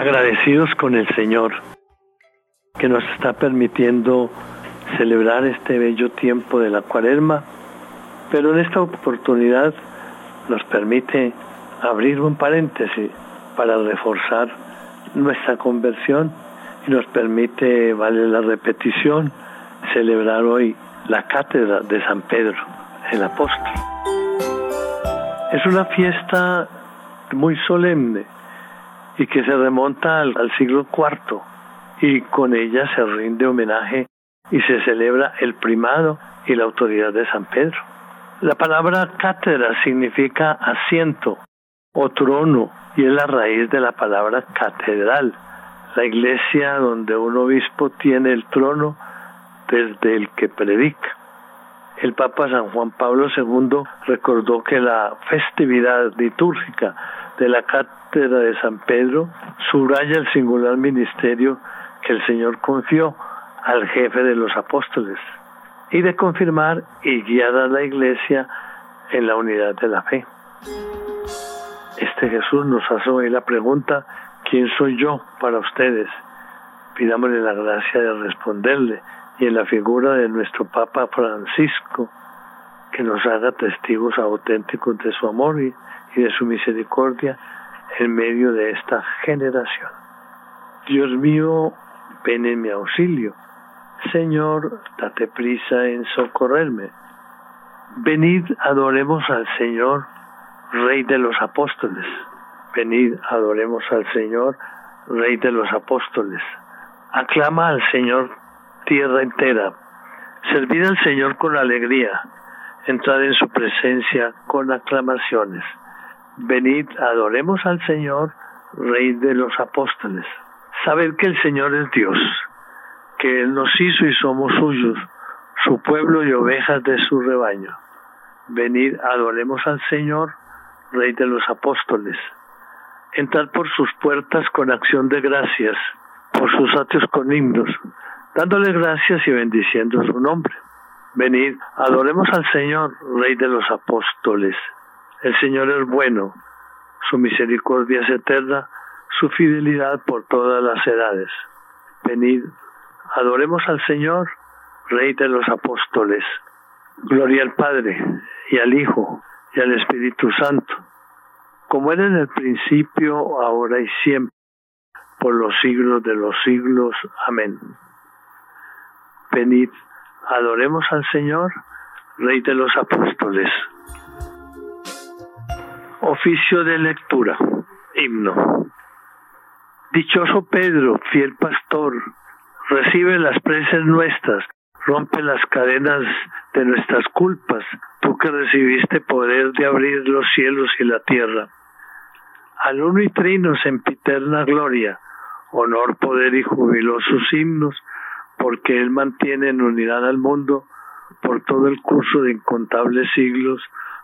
agradecidos con el Señor que nos está permitiendo celebrar este bello tiempo de la cuaresma, pero en esta oportunidad nos permite abrir un paréntesis para reforzar nuestra conversión y nos permite, vale la repetición, celebrar hoy la cátedra de San Pedro, el apóstol. Es una fiesta muy solemne y que se remonta al, siglo IV y con ella se rinde homenaje y se celebra el primado y la autoridad de San Pedro. La palabra cátedra significa asiento o trono y es la raíz de la palabra catedral, la iglesia donde un obispo tiene el trono desde el que predica. El Papa San Juan Pablo II recordó que la festividad litúrgica de la de San Pedro subraya el singular ministerio que el Señor confió al jefe de los apóstoles y de confirmar y guiar a la iglesia en la unidad de la fe. Este Jesús nos hace hoy la pregunta, ¿quién soy yo para ustedes? Pidámosle la gracia de responderle y en la figura de nuestro Papa Francisco, que nos haga testigos auténticos de su amor y de su misericordia en medio de esta generación. Dios mío, ven en mi auxilio. Señor, date prisa en socorrerme. Venid, adoremos al Señor, Rey de los apóstoles. Venid, adoremos al Señor, Rey de los apóstoles. Aclama al Señor tierra entera. Servid al Señor con alegría. Entrad en su presencia con aclamaciones. Venid, adoremos al Señor, Rey de los apóstoles. Sabed que el Señor es Dios, que Él nos hizo y somos suyos, su pueblo y ovejas de su rebaño. Venid, adoremos al Señor, Rey de los apóstoles. Entrad por sus puertas con acción de gracias, por sus atrios con himnos, dándole gracias y bendiciendo su nombre. Venid, adoremos al Señor, Rey de los apóstoles. El Señor es bueno, su misericordia es eterna, su fidelidad por todas las edades. Venid, adoremos al Señor, Rey de los apóstoles. Gloria al Padre y al Hijo y al Espíritu Santo, como era en el principio, ahora y siempre, por los siglos de los siglos. Amén. Venid, adoremos al Señor, Rey de los apóstoles. Oficio de lectura. Himno. Dichoso Pedro, fiel pastor, recibe las preces nuestras, rompe las cadenas de nuestras culpas, tú que recibiste poder de abrir los cielos y la tierra. Al uno y trino sempiterna gloria, honor, poder y jubilosos himnos, porque Él mantiene en unidad al mundo por todo el curso de incontables siglos.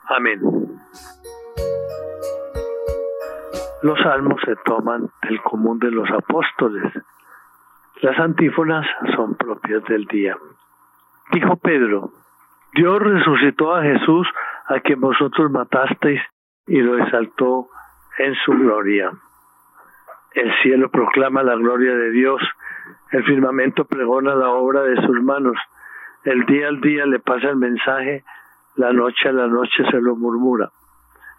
Amén. Los salmos se toman del común de los apóstoles. Las antífonas son propias del día. Dijo Pedro, Dios resucitó a Jesús a quien vosotros matasteis y lo exaltó en su gloria. El cielo proclama la gloria de Dios, el firmamento pregona la obra de sus manos, el día al día le pasa el mensaje, la noche a la noche se lo murmura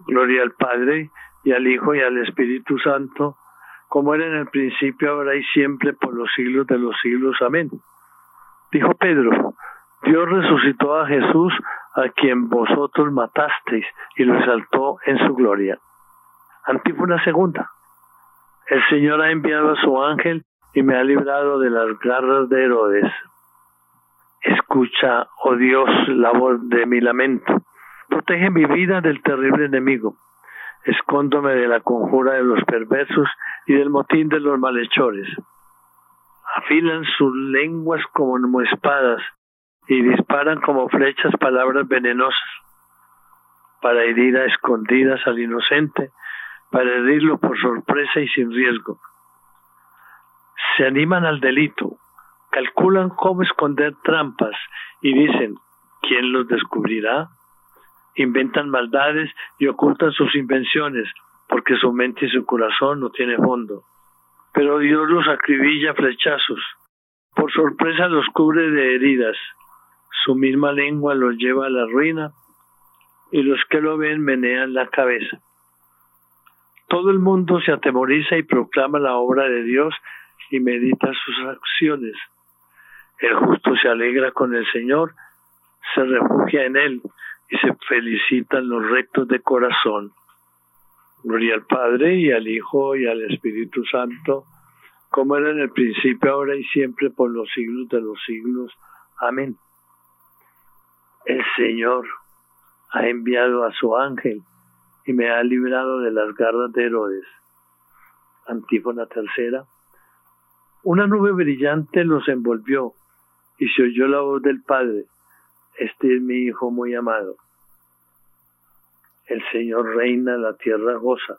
Gloria al Padre y al Hijo y al Espíritu Santo, como era en el principio, ahora y siempre, por los siglos de los siglos. Amén. Dijo Pedro, Dios resucitó a Jesús, a quien vosotros matasteis, y lo exaltó en su gloria. Antífona segunda. El Señor ha enviado a su ángel y me ha librado de las garras de Herodes. Escucha, oh Dios, la voz de mi lamento Protege mi vida del terrible enemigo. Escóndome de la conjura de los perversos y del motín de los malhechores. afilan sus lenguas como espadas y disparan como flechas palabras venenosas para herir a escondidas al inocente, para herirlo por sorpresa y sin riesgo. Se animan al delito, calculan cómo esconder trampas y dicen, ¿quién los descubrirá? Inventan maldades y ocultan sus invenciones porque su mente y su corazón no tienen fondo. Pero Dios los acribilla flechazos, por sorpresa los cubre de heridas, su misma lengua los lleva a la ruina y los que lo ven menean la cabeza. Todo el mundo se atemoriza y proclama la obra de Dios y medita sus acciones. El justo se alegra con el Señor, se refugia en Él y se felicitan los rectos de corazón. Gloria al Padre y al Hijo y al Espíritu Santo, como era en el principio, ahora y siempre, por los siglos de los siglos. Amén. El Señor ha enviado a su ángel y me ha librado de las garras de Herodes. Antífona tercera. Una nube brillante los envolvió y se oyó la voz del Padre. Este es mi Hijo muy amado. El Señor reina, la tierra goza.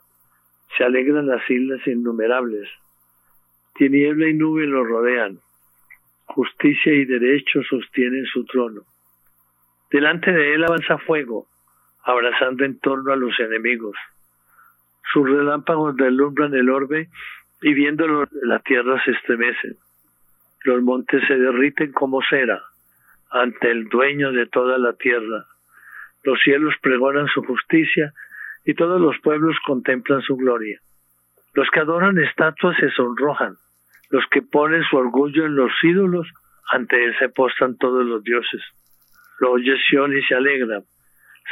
Se alegran las islas innumerables. Tiniebla y nube lo rodean. Justicia y derecho sostienen su trono. Delante de él avanza fuego, abrazando en torno a los enemigos. Sus relámpagos deslumbran el orbe y viéndolo la tierra se estremece. Los montes se derriten como cera ante el dueño de toda la tierra. Los cielos pregonan su justicia y todos los pueblos contemplan su gloria. Los que adoran estatuas se sonrojan. Los que ponen su orgullo en los ídolos, ante él se postan todos los dioses. Lo oye y se alegra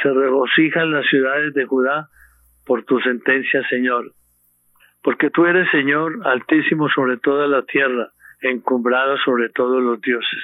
se regocijan las ciudades de Judá por tu sentencia, Señor. Porque tú eres, Señor, altísimo sobre toda la tierra, encumbrado sobre todos los dioses.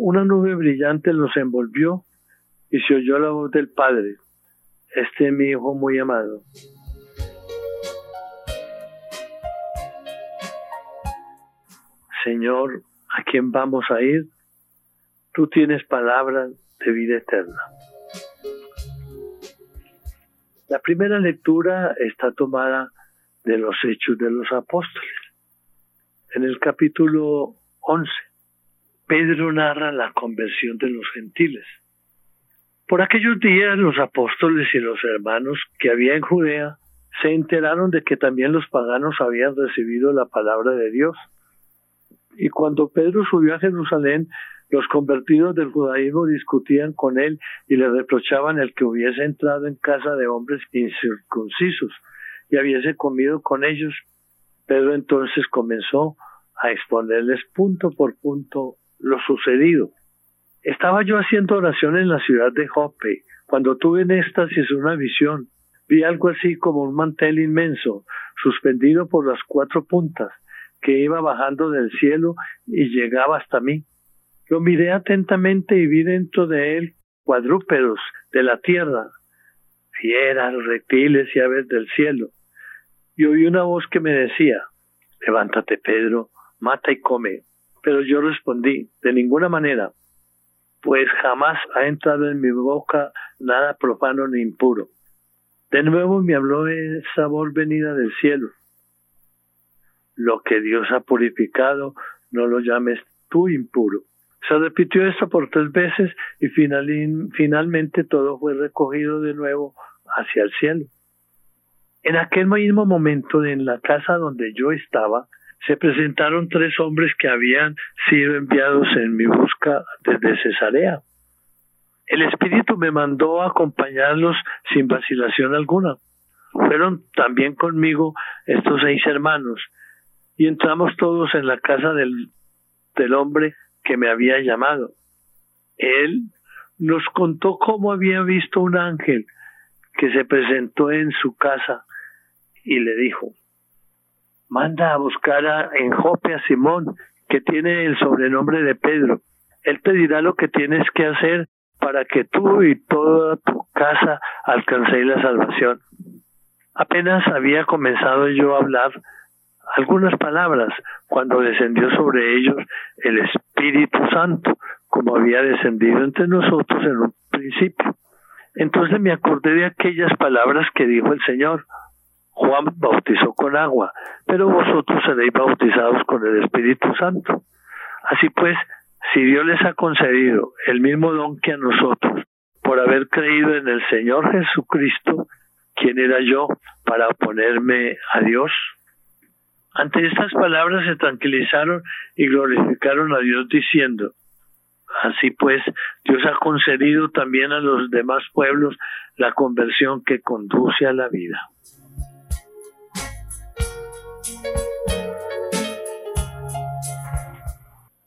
Una nube brillante los envolvió y se oyó la voz del Padre. Este es mi Hijo muy amado. Señor, ¿a quién vamos a ir? Tú tienes palabras de vida eterna. La primera lectura está tomada de los Hechos de los Apóstoles. En el capítulo 11, Pedro narra la conversión de los gentiles. Por aquellos días los apóstoles y los hermanos que había en Judea se enteraron de que también los paganos habían recibido la palabra de Dios. Y cuando Pedro subió a Jerusalén, los convertidos del judaísmo discutían con él y le reprochaban el que hubiese entrado en casa de hombres incircuncisos y hubiese comido con ellos. Pedro entonces comenzó a exponerles punto por punto lo sucedido. Estaba yo haciendo oración en la ciudad de Jope cuando tuve en éxtasis una visión. Vi algo así como un mantel inmenso, suspendido por las cuatro puntas, que iba bajando del cielo y llegaba hasta mí. Lo miré atentamente y vi dentro de él cuadrúpedos de la tierra, fieras, reptiles y aves del cielo. Y oí una voz que me decía, levántate Pedro, mata y come. Pero yo respondí, de ninguna manera, pues jamás ha entrado en mi boca nada profano ni impuro. De nuevo me habló esa voz venida del cielo. Lo que Dios ha purificado, no lo llames tú impuro. Se repitió esto por tres veces y finalmente todo fue recogido de nuevo hacia el cielo. En aquel mismo momento, en la casa donde yo estaba, se presentaron tres hombres que habían sido enviados en mi busca desde Cesarea. El Espíritu me mandó acompañarlos sin vacilación alguna. Fueron también conmigo estos seis hermanos y entramos todos en la casa del del hombre que me había llamado. Él nos contó cómo había visto un ángel que se presentó en su casa y le dijo, manda a buscar a, en Jope a Simón, que tiene el sobrenombre de Pedro. Él te dirá lo que tienes que hacer para que tú y toda tu casa alcancéis la salvación. Apenas había comenzado yo a hablar algunas palabras cuando descendió sobre ellos el Espíritu Santo, como había descendido entre nosotros en un principio. Entonces me acordé de aquellas palabras que dijo el Señor. Juan bautizó con agua, pero vosotros seréis bautizados con el Espíritu Santo. Así pues, si Dios les ha concedido el mismo don que a nosotros, por haber creído en el Señor Jesucristo, ¿quién era yo para oponerme a Dios? Ante estas palabras se tranquilizaron y glorificaron a Dios diciendo, Así pues, Dios ha concedido también a los demás pueblos la conversión que conduce a la vida.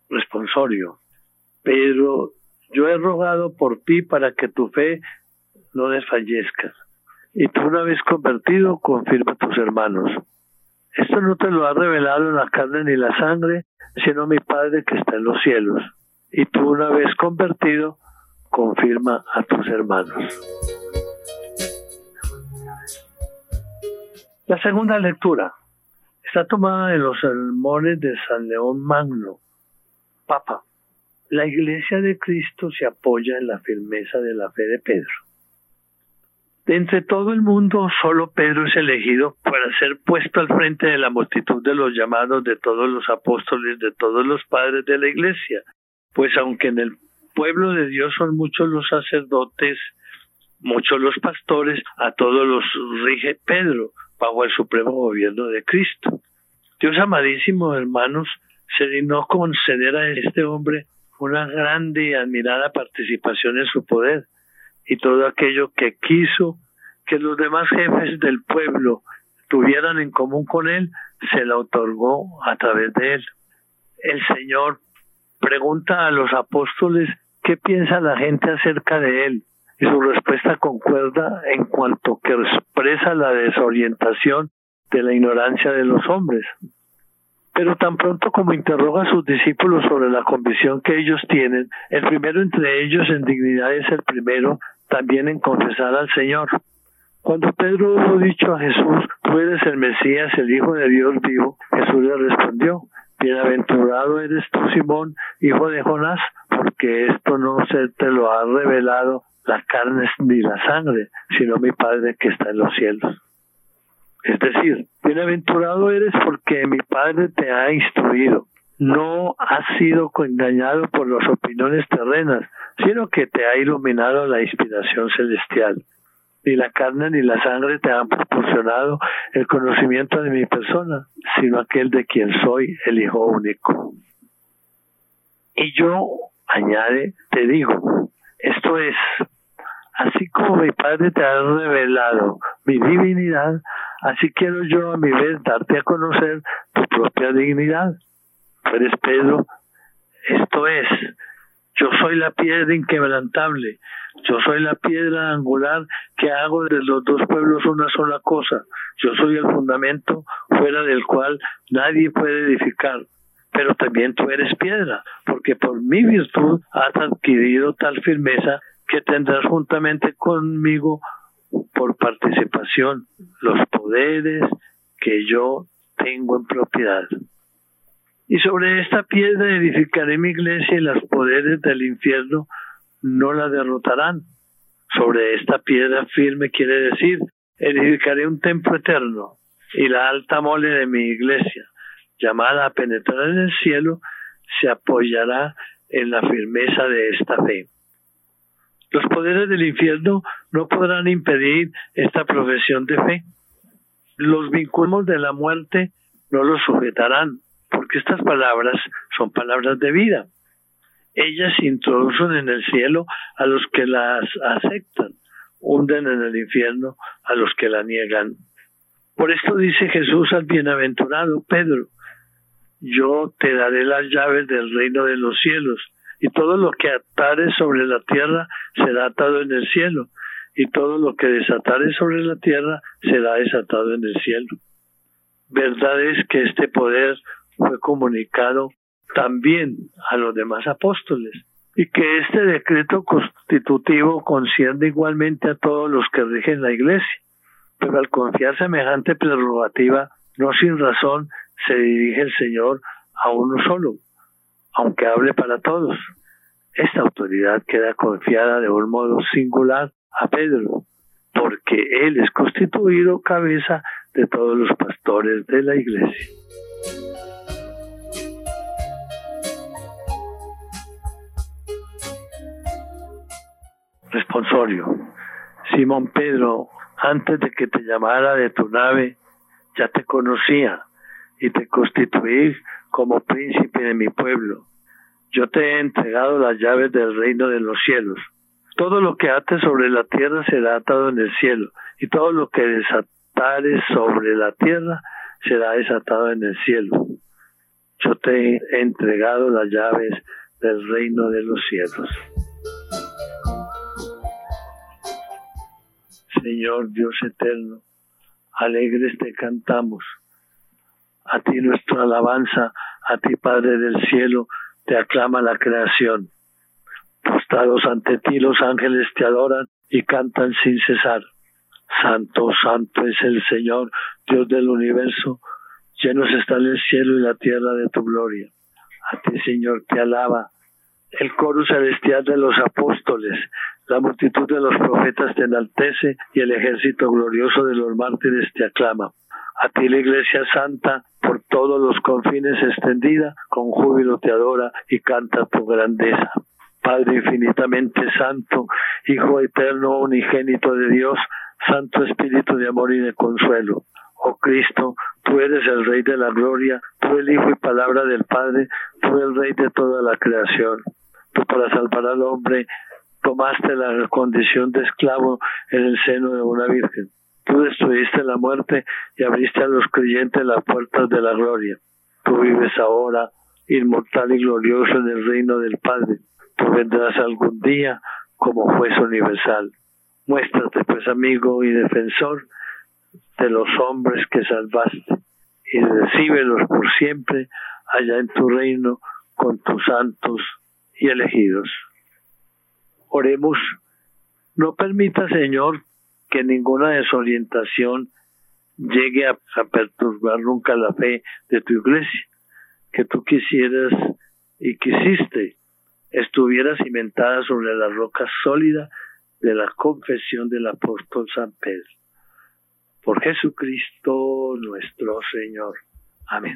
Responsorio. Pero yo he rogado por ti para que tu fe no desfallezca. Y tú una vez convertido, confirma a tus hermanos. Esto no te lo ha revelado la carne ni la sangre, sino mi Padre que está en los cielos y tú una vez convertido, confirma a tus hermanos. La segunda lectura está tomada en los sermones de San León Magno. Papa, la iglesia de Cristo se apoya en la firmeza de la fe de Pedro. De entre todo el mundo, solo Pedro es elegido para ser puesto al frente de la multitud de los llamados de todos los apóstoles, de todos los padres de la iglesia, pues aunque en el pueblo de Dios son muchos los sacerdotes, muchos los pastores, a todos los rige Pedro bajo el supremo gobierno de Cristo. Dios amadísimo, hermanos, se dignó conceder a este hombre una grande y admirada participación en su poder y todo aquello que quiso que los demás jefes del pueblo tuvieran en común con él, se la otorgó a través de él. El Señor pregunta a los apóstoles qué piensa la gente acerca de él y su respuesta concuerda en cuanto que expresa la desorientación de la ignorancia de los hombres. Pero tan pronto como interroga a sus discípulos sobre la convicción que ellos tienen, el primero entre ellos en dignidad es el primero también en confesar al Señor. Cuando Pedro hubo dicho a Jesús, tú eres el Mesías, el Hijo de Dios vivo, Jesús le respondió, Bienaventurado eres tú, Simón, hijo de Jonás, porque esto no se te lo ha revelado la carne ni la sangre, sino mi Padre que está en los cielos. Es decir, bienaventurado eres porque mi Padre te ha instruido. No has sido engañado por las opiniones terrenas, sino que te ha iluminado la inspiración celestial ni la carne ni la sangre te han proporcionado el conocimiento de mi persona, sino aquel de quien soy el Hijo único. Y yo, añade, te digo, esto es, así como mi Padre te ha revelado mi divinidad, así quiero yo a mi vez darte a conocer tu propia dignidad. Tú eres Pedro, esto es, yo soy la piedra inquebrantable, yo soy la piedra angular que hago de los dos pueblos una sola cosa. Yo soy el fundamento fuera del cual nadie puede edificar. Pero también tú eres piedra, porque por mi virtud has adquirido tal firmeza que tendrás juntamente conmigo por participación los poderes que yo tengo en propiedad. Y sobre esta piedra edificaré mi iglesia y los poderes del infierno no la derrotarán. Sobre esta piedra firme quiere decir, edificaré un templo eterno y la alta mole de mi iglesia, llamada a penetrar en el cielo, se apoyará en la firmeza de esta fe. Los poderes del infierno no podrán impedir esta profesión de fe. Los vínculos de la muerte no los sujetarán, porque estas palabras son palabras de vida ellas introducen en el cielo a los que las aceptan, hunden en el infierno a los que la niegan. Por esto dice Jesús al bienaventurado Pedro, yo te daré las llaves del reino de los cielos, y todo lo que atares sobre la tierra será atado en el cielo, y todo lo que desatares sobre la tierra será desatado en el cielo. Verdad es que este poder fue comunicado también a los demás apóstoles, y que este decreto constitutivo concierne igualmente a todos los que rigen la Iglesia. Pero al confiar semejante prerrogativa, no sin razón se dirige el Señor a uno solo, aunque hable para todos. Esta autoridad queda confiada de un modo singular a Pedro, porque él es constituido cabeza de todos los pastores de la iglesia. Responsorio. Simón Pedro, antes de que te llamara de tu nave, ya te conocía y te constituí como príncipe de mi pueblo. Yo te he entregado las llaves del reino de los cielos. Todo lo que ates sobre la tierra será atado en el cielo, y todo lo que desatares sobre la tierra será desatado en el cielo. Yo te he entregado las llaves del reino de los cielos. Señor Dios eterno, alegres te cantamos. A ti nuestra alabanza, a ti Padre del cielo, te aclama la creación. Postrados ante ti los ángeles te adoran y cantan sin cesar. Santo, santo es el Señor, Dios del universo, llenos están el cielo y la tierra de tu gloria. A ti, Señor, te alaba el coro celestial de los apóstoles, la multitud de los profetas te enaltece y el ejército glorioso de los mártires te aclama. A ti la Iglesia Santa, por todos los confines extendida, con júbilo te adora y canta tu grandeza. Padre infinitamente santo, Hijo eterno, unigénito de Dios, Santo Espíritu de amor y de consuelo. Oh Cristo, tú eres el Rey de la gloria, tú el Hijo y palabra del Padre, tú el Rey de toda la creación. Tú para salvar al hombre tomaste la condición de esclavo en el seno de una virgen. Tú destruiste la muerte y abriste a los creyentes las puertas de la gloria. Tú vives ahora, inmortal y glorioso en el reino del Padre. Tú vendrás algún día como juez universal. Muéstrate, pues, amigo y defensor de los hombres que salvaste y recíbelos por siempre allá en tu reino con tus santos y elegidos. Oremos. No permita, Señor, que ninguna desorientación llegue a, perturbar nunca la fe de tu iglesia, que tú quisieras y quisiste estuviera cimentada sobre la roca sólida de la confesión del apóstol San Pedro. Por Jesucristo nuestro Señor. Amén.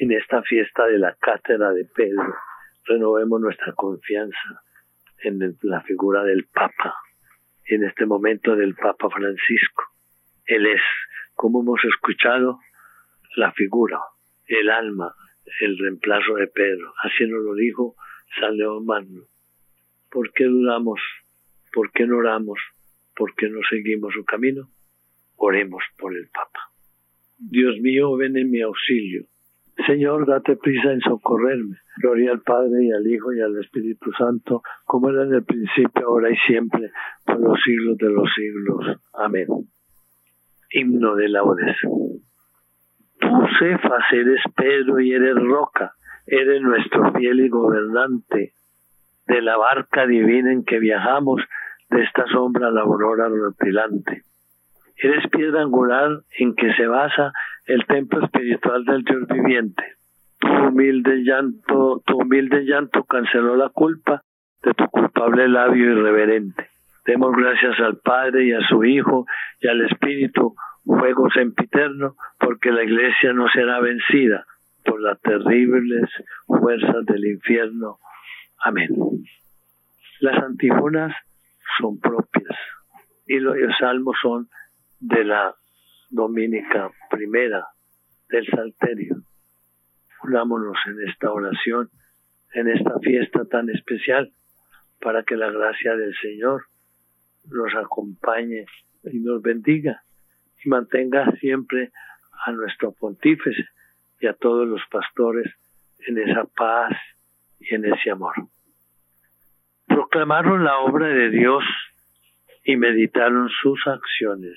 En esta fiesta de la cátedra de Pedro, renovemos nuestra confianza en la figura del Papa, en este momento del Papa Francisco. Él es, como hemos escuchado, la figura, el alma, el reemplazo de Pedro. Así nos lo dijo San León Magno. ¿Por qué dudamos? ¿Por qué no oramos? ¿Por qué no seguimos su camino? Oremos por el Papa. Dios mío, ven en mi auxilio Señor, date prisa en socorrerme. Gloria al Padre y al Hijo y al Espíritu Santo, como era en el principio, ahora y siempre, por los siglos de los siglos. Amén. Himno de laudes. Tú, Cefas, eres Pedro y eres roca, eres nuestro fiel y gobernante de la barca divina en que viajamos, de esta sombra a la aurora rutilante. Eres piedra angular en que se basa el templo espiritual del Dios viviente. Tu humilde llanto, tu humilde llanto canceló la culpa de tu culpable labio irreverente. Demos gracias al Padre y a su Hijo y al Espíritu, fuego sempiterno, porque la Iglesia no será vencida por las terribles fuerzas del infierno. Amén. Las antífonas son propias y los salmos son de la dominica primera del Salterio. Unámonos en esta oración, en esta fiesta tan especial, para que la gracia del Señor nos acompañe y nos bendiga y mantenga siempre a nuestro pontífice y a todos los pastores en esa paz y en ese amor. Proclamaron la obra de Dios y meditaron sus acciones.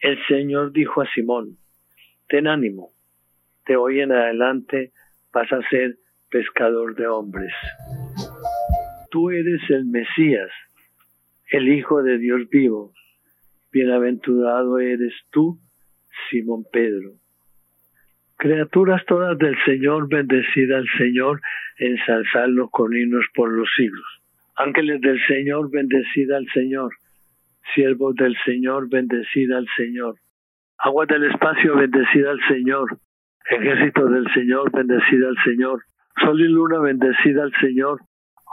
El Señor dijo a Simón, ten ánimo, de hoy en adelante vas a ser pescador de hombres. Tú eres el Mesías, el Hijo de Dios vivo. Bienaventurado eres tú, Simón Pedro. Criaturas todas del Señor, bendecida al Señor, ensalzadlo con himnos por los siglos. Ángeles del Señor, bendecida al Señor. Siervos del Señor, bendecida al Señor. Agua del espacio, bendecida al Señor. Ejército del Señor, bendecida al Señor. Sol y luna, bendecida al Señor.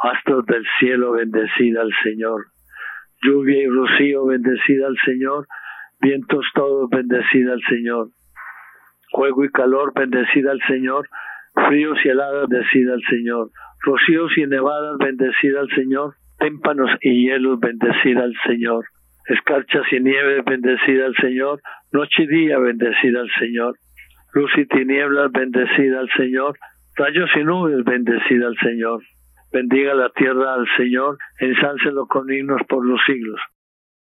Astros del cielo, bendecida al Señor. Lluvia y rocío, bendecida al Señor. Vientos todos, bendecida al Señor. Juego y calor, bendecida al Señor. Fríos y heladas, bendecida al Señor. Rocíos y nevadas, bendecida al Señor. Témpanos y hielos, bendecida al Señor. Escarchas y nieve, bendecida al Señor. Noche y día, bendecida al Señor luz y tinieblas, bendecida al Señor, rayos y nubes, bendecida al Señor. Bendiga la tierra al Señor, ensáncelo con himnos por los siglos.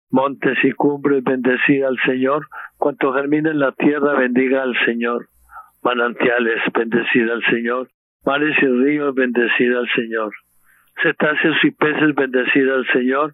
Montes y cumbres, bendecida al Señor, cuanto germina en la tierra, bendiga al Señor. Manantiales, bendecida al Señor, mares y ríos, bendecida al Señor. Cetáceos y peces, bendecida al Señor,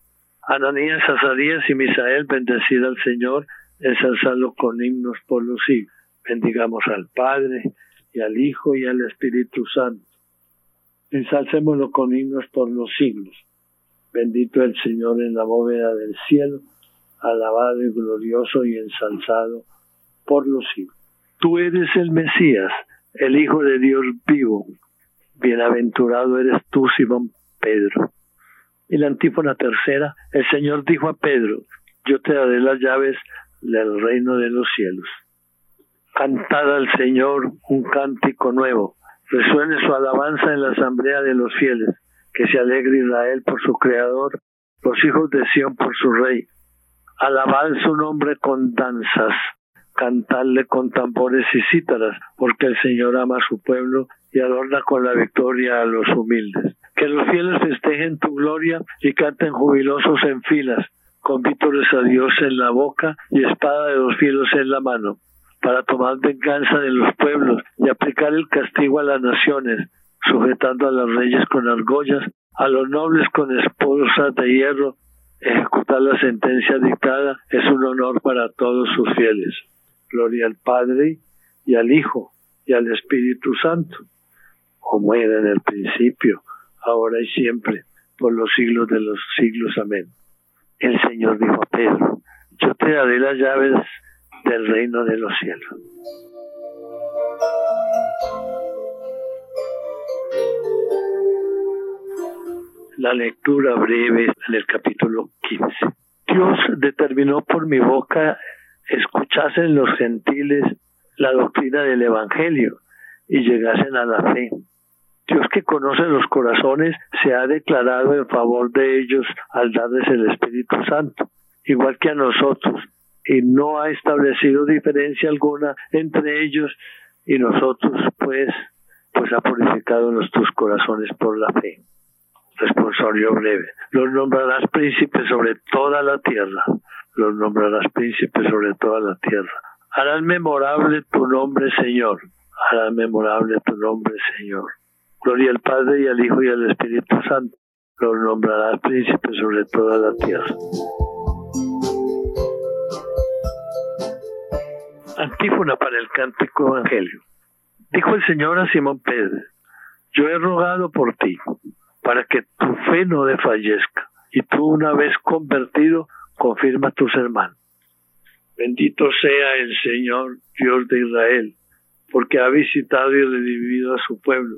Ananías, Azarías y Misael, bendecida al Señor. Ensalzarlo con himnos por los siglos. Bendigamos al Padre, y al Hijo y al Espíritu Santo. Ensalcémoslo con himnos por los siglos. Bendito el Señor en la bóveda del cielo, alabado y glorioso y ensalzado por los siglos. Tú eres el Mesías, el Hijo de Dios vivo. Bienaventurado eres tú, Simón Pedro. Y la antífona tercera, el Señor dijo a Pedro, yo te daré las llaves del reino de los cielos. Cantad al Señor un cántico nuevo. Resuene su alabanza en la asamblea de los fieles. Que se alegre Israel por su Creador, los hijos de Sión por su Rey. Alabad su nombre con danzas, cantadle con tambores y cítaras, porque el Señor ama a su pueblo y adorna con la victoria a los humildes. Que los fieles festejen tu gloria y canten jubilosos en filas, con vítores a Dios en la boca y espada de los fielos en la mano para tomar venganza de los pueblos y aplicar el castigo a las naciones, sujetando a los reyes con argollas, a los nobles con esposas de hierro, ejecutar la sentencia dictada es un honor para todos sus fieles. Gloria al Padre y al Hijo y al Espíritu Santo, como era en el principio, ahora y siempre, por los siglos de los siglos. Amén. El Señor dijo a Pedro, yo te daré las llaves del reino de los cielos. la lectura breve en el capítulo 15. Dios determinó por mi boca escuchasen los gentiles la doctrina del Evangelio y llegasen a la fe. Dios que conoce los corazones se ha declarado en favor de ellos al darles el Espíritu Santo, igual que a nosotros, y no ha establecido diferencia alguna entre ellos y nosotros, pues, pues ha purificado nuestros corazones por la fe. Responsorio breve. Los nombrarás príncipes sobre toda la tierra. Los nombrarás príncipes sobre toda la tierra. Harán memorable tu nombre, Señor. Harán memorable tu nombre, Señor. Gloria al Padre y al Hijo y al Espíritu Santo. Los nombrarás príncipes sobre toda la tierra. Antífona para el cántico evangelio. Dijo el Señor a Simón Pedro, yo he rogado por ti, para que tu fe no desfallezca, y tú una vez convertido, confirma a tus hermanos. Bendito sea el Señor, Dios de Israel, porque ha visitado y redimido a su pueblo,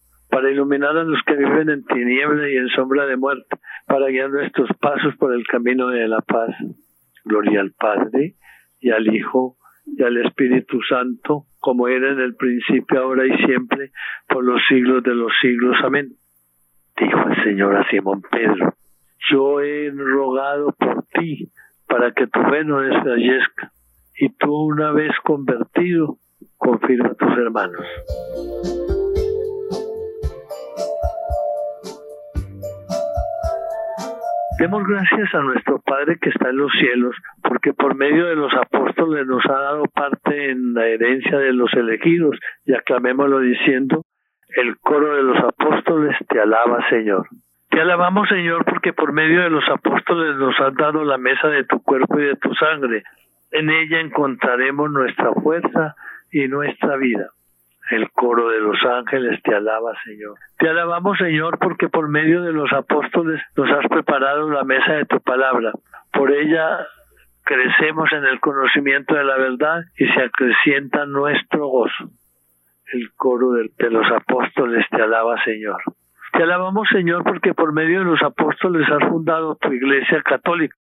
para iluminar a los que viven en tiniebla y en sombra de muerte, para guiar nuestros pasos por el camino de la paz. Gloria al Padre, y al Hijo, y al Espíritu Santo, como era en el principio, ahora y siempre, por los siglos de los siglos. Amén. Dijo el Señor a Simón Pedro, yo he rogado por ti para que tu fe no desfallezca, y tú una vez convertido, confirma a tus hermanos. Demos gracias a nuestro Padre que está en los cielos, porque por medio de los apóstoles nos ha dado parte en la herencia de los elegidos, y aclamémoslo diciendo, el coro de los apóstoles te alaba, Señor. Te alabamos, Señor, porque por medio de los apóstoles nos has dado la mesa de tu cuerpo y de tu sangre. En ella encontraremos nuestra fuerza y nuestra vida. El coro de los ángeles te alaba, Señor. Te alabamos, Señor, porque por medio de los apóstoles nos has preparado la mesa de tu palabra. Por ella crecemos en el conocimiento de la verdad y se acrecienta nuestro gozo. El coro de, los apóstoles te alaba, Señor. Te alabamos, Señor, porque por medio de los apóstoles has fundado tu iglesia católica.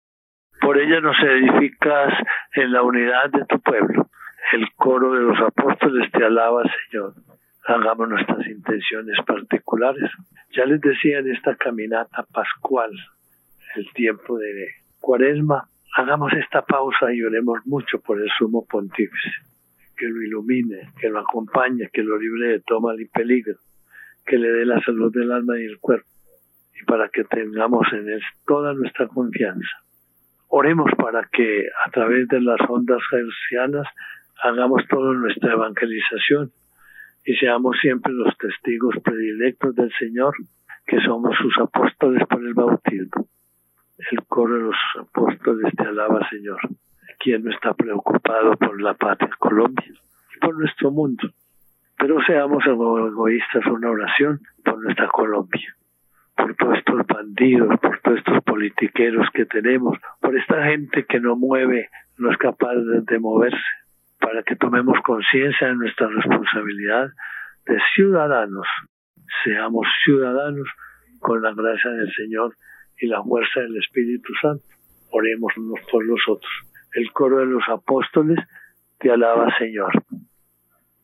Por ella nos edificas en la unidad de tu pueblo el coro de los apóstoles te alaba, Señor. Hagamos nuestras intenciones particulares. Ya les decía en esta caminata pascual, el tiempo de cuaresma, hagamos esta pausa y oremos mucho por el sumo pontífice, que lo ilumine, que lo acompañe, que lo libre de toma y peligro, que le dé la salud del alma y el cuerpo, y para que tengamos en él toda nuestra confianza. Oremos para que a través de las ondas gercianas hagamos toda nuestra evangelización y seamos siempre los testigos predilectos del Señor, que somos sus apóstoles por el bautismo. El coro de los apóstoles te alaba, Señor. Quien no está preocupado por la patria Colombia por nuestro mundo. Pero seamos egoístas una oración por nuestra Colombia, por todos estos bandidos, por todos estos politiqueros que tenemos, por esta gente que no mueve, no es capaz de moverse para que tomemos conciencia de nuestra responsabilidad de ciudadanos. Seamos ciudadanos con la gracia del Señor y la fuerza del Espíritu Santo. Oremos unos por los otros. El coro de los apóstoles te alaba, Señor.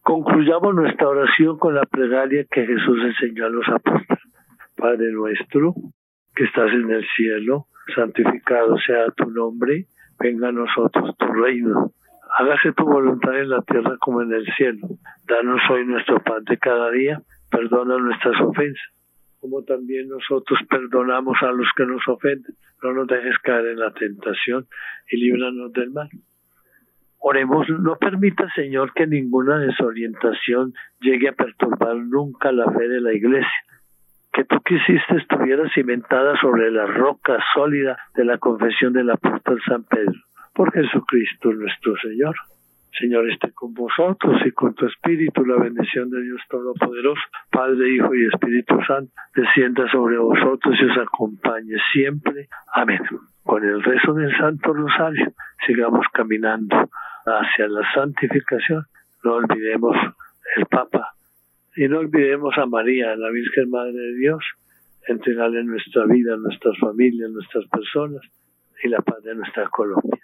Concluyamos nuestra oración con la plegaria que Jesús enseñó a los apóstoles. Padre nuestro, que estás en el cielo, santificado sea tu nombre venga a nosotros tu reino. Hágase tu voluntad en la tierra como en el cielo. Danos hoy nuestro pan de cada día. Perdona nuestras ofensas, como también nosotros perdonamos a los que nos ofenden. No nos dejes caer en la tentación y líbranos del mal. Oremos, no permita, Señor, que ninguna desorientación llegue a perturbar nunca la fe de la Iglesia. Que tú quisiste estuviera cimentada sobre la roca sólida de la confesión del apóstol San Pedro. Por Jesucristo nuestro Señor. Señor, esté con vosotros y con tu Espíritu. La bendición de Dios Todopoderoso, Padre, Hijo y Espíritu Santo, descienda sobre vosotros y os acompañe siempre. Amén. Con el rezo del Santo Rosario, sigamos caminando hacia la santificación. No olvidemos el Papa y no olvidemos a María, la Virgen Madre de Dios, entregarle nuestra vida, nuestras familias, nuestras personas y la paz de nuestra Colombia.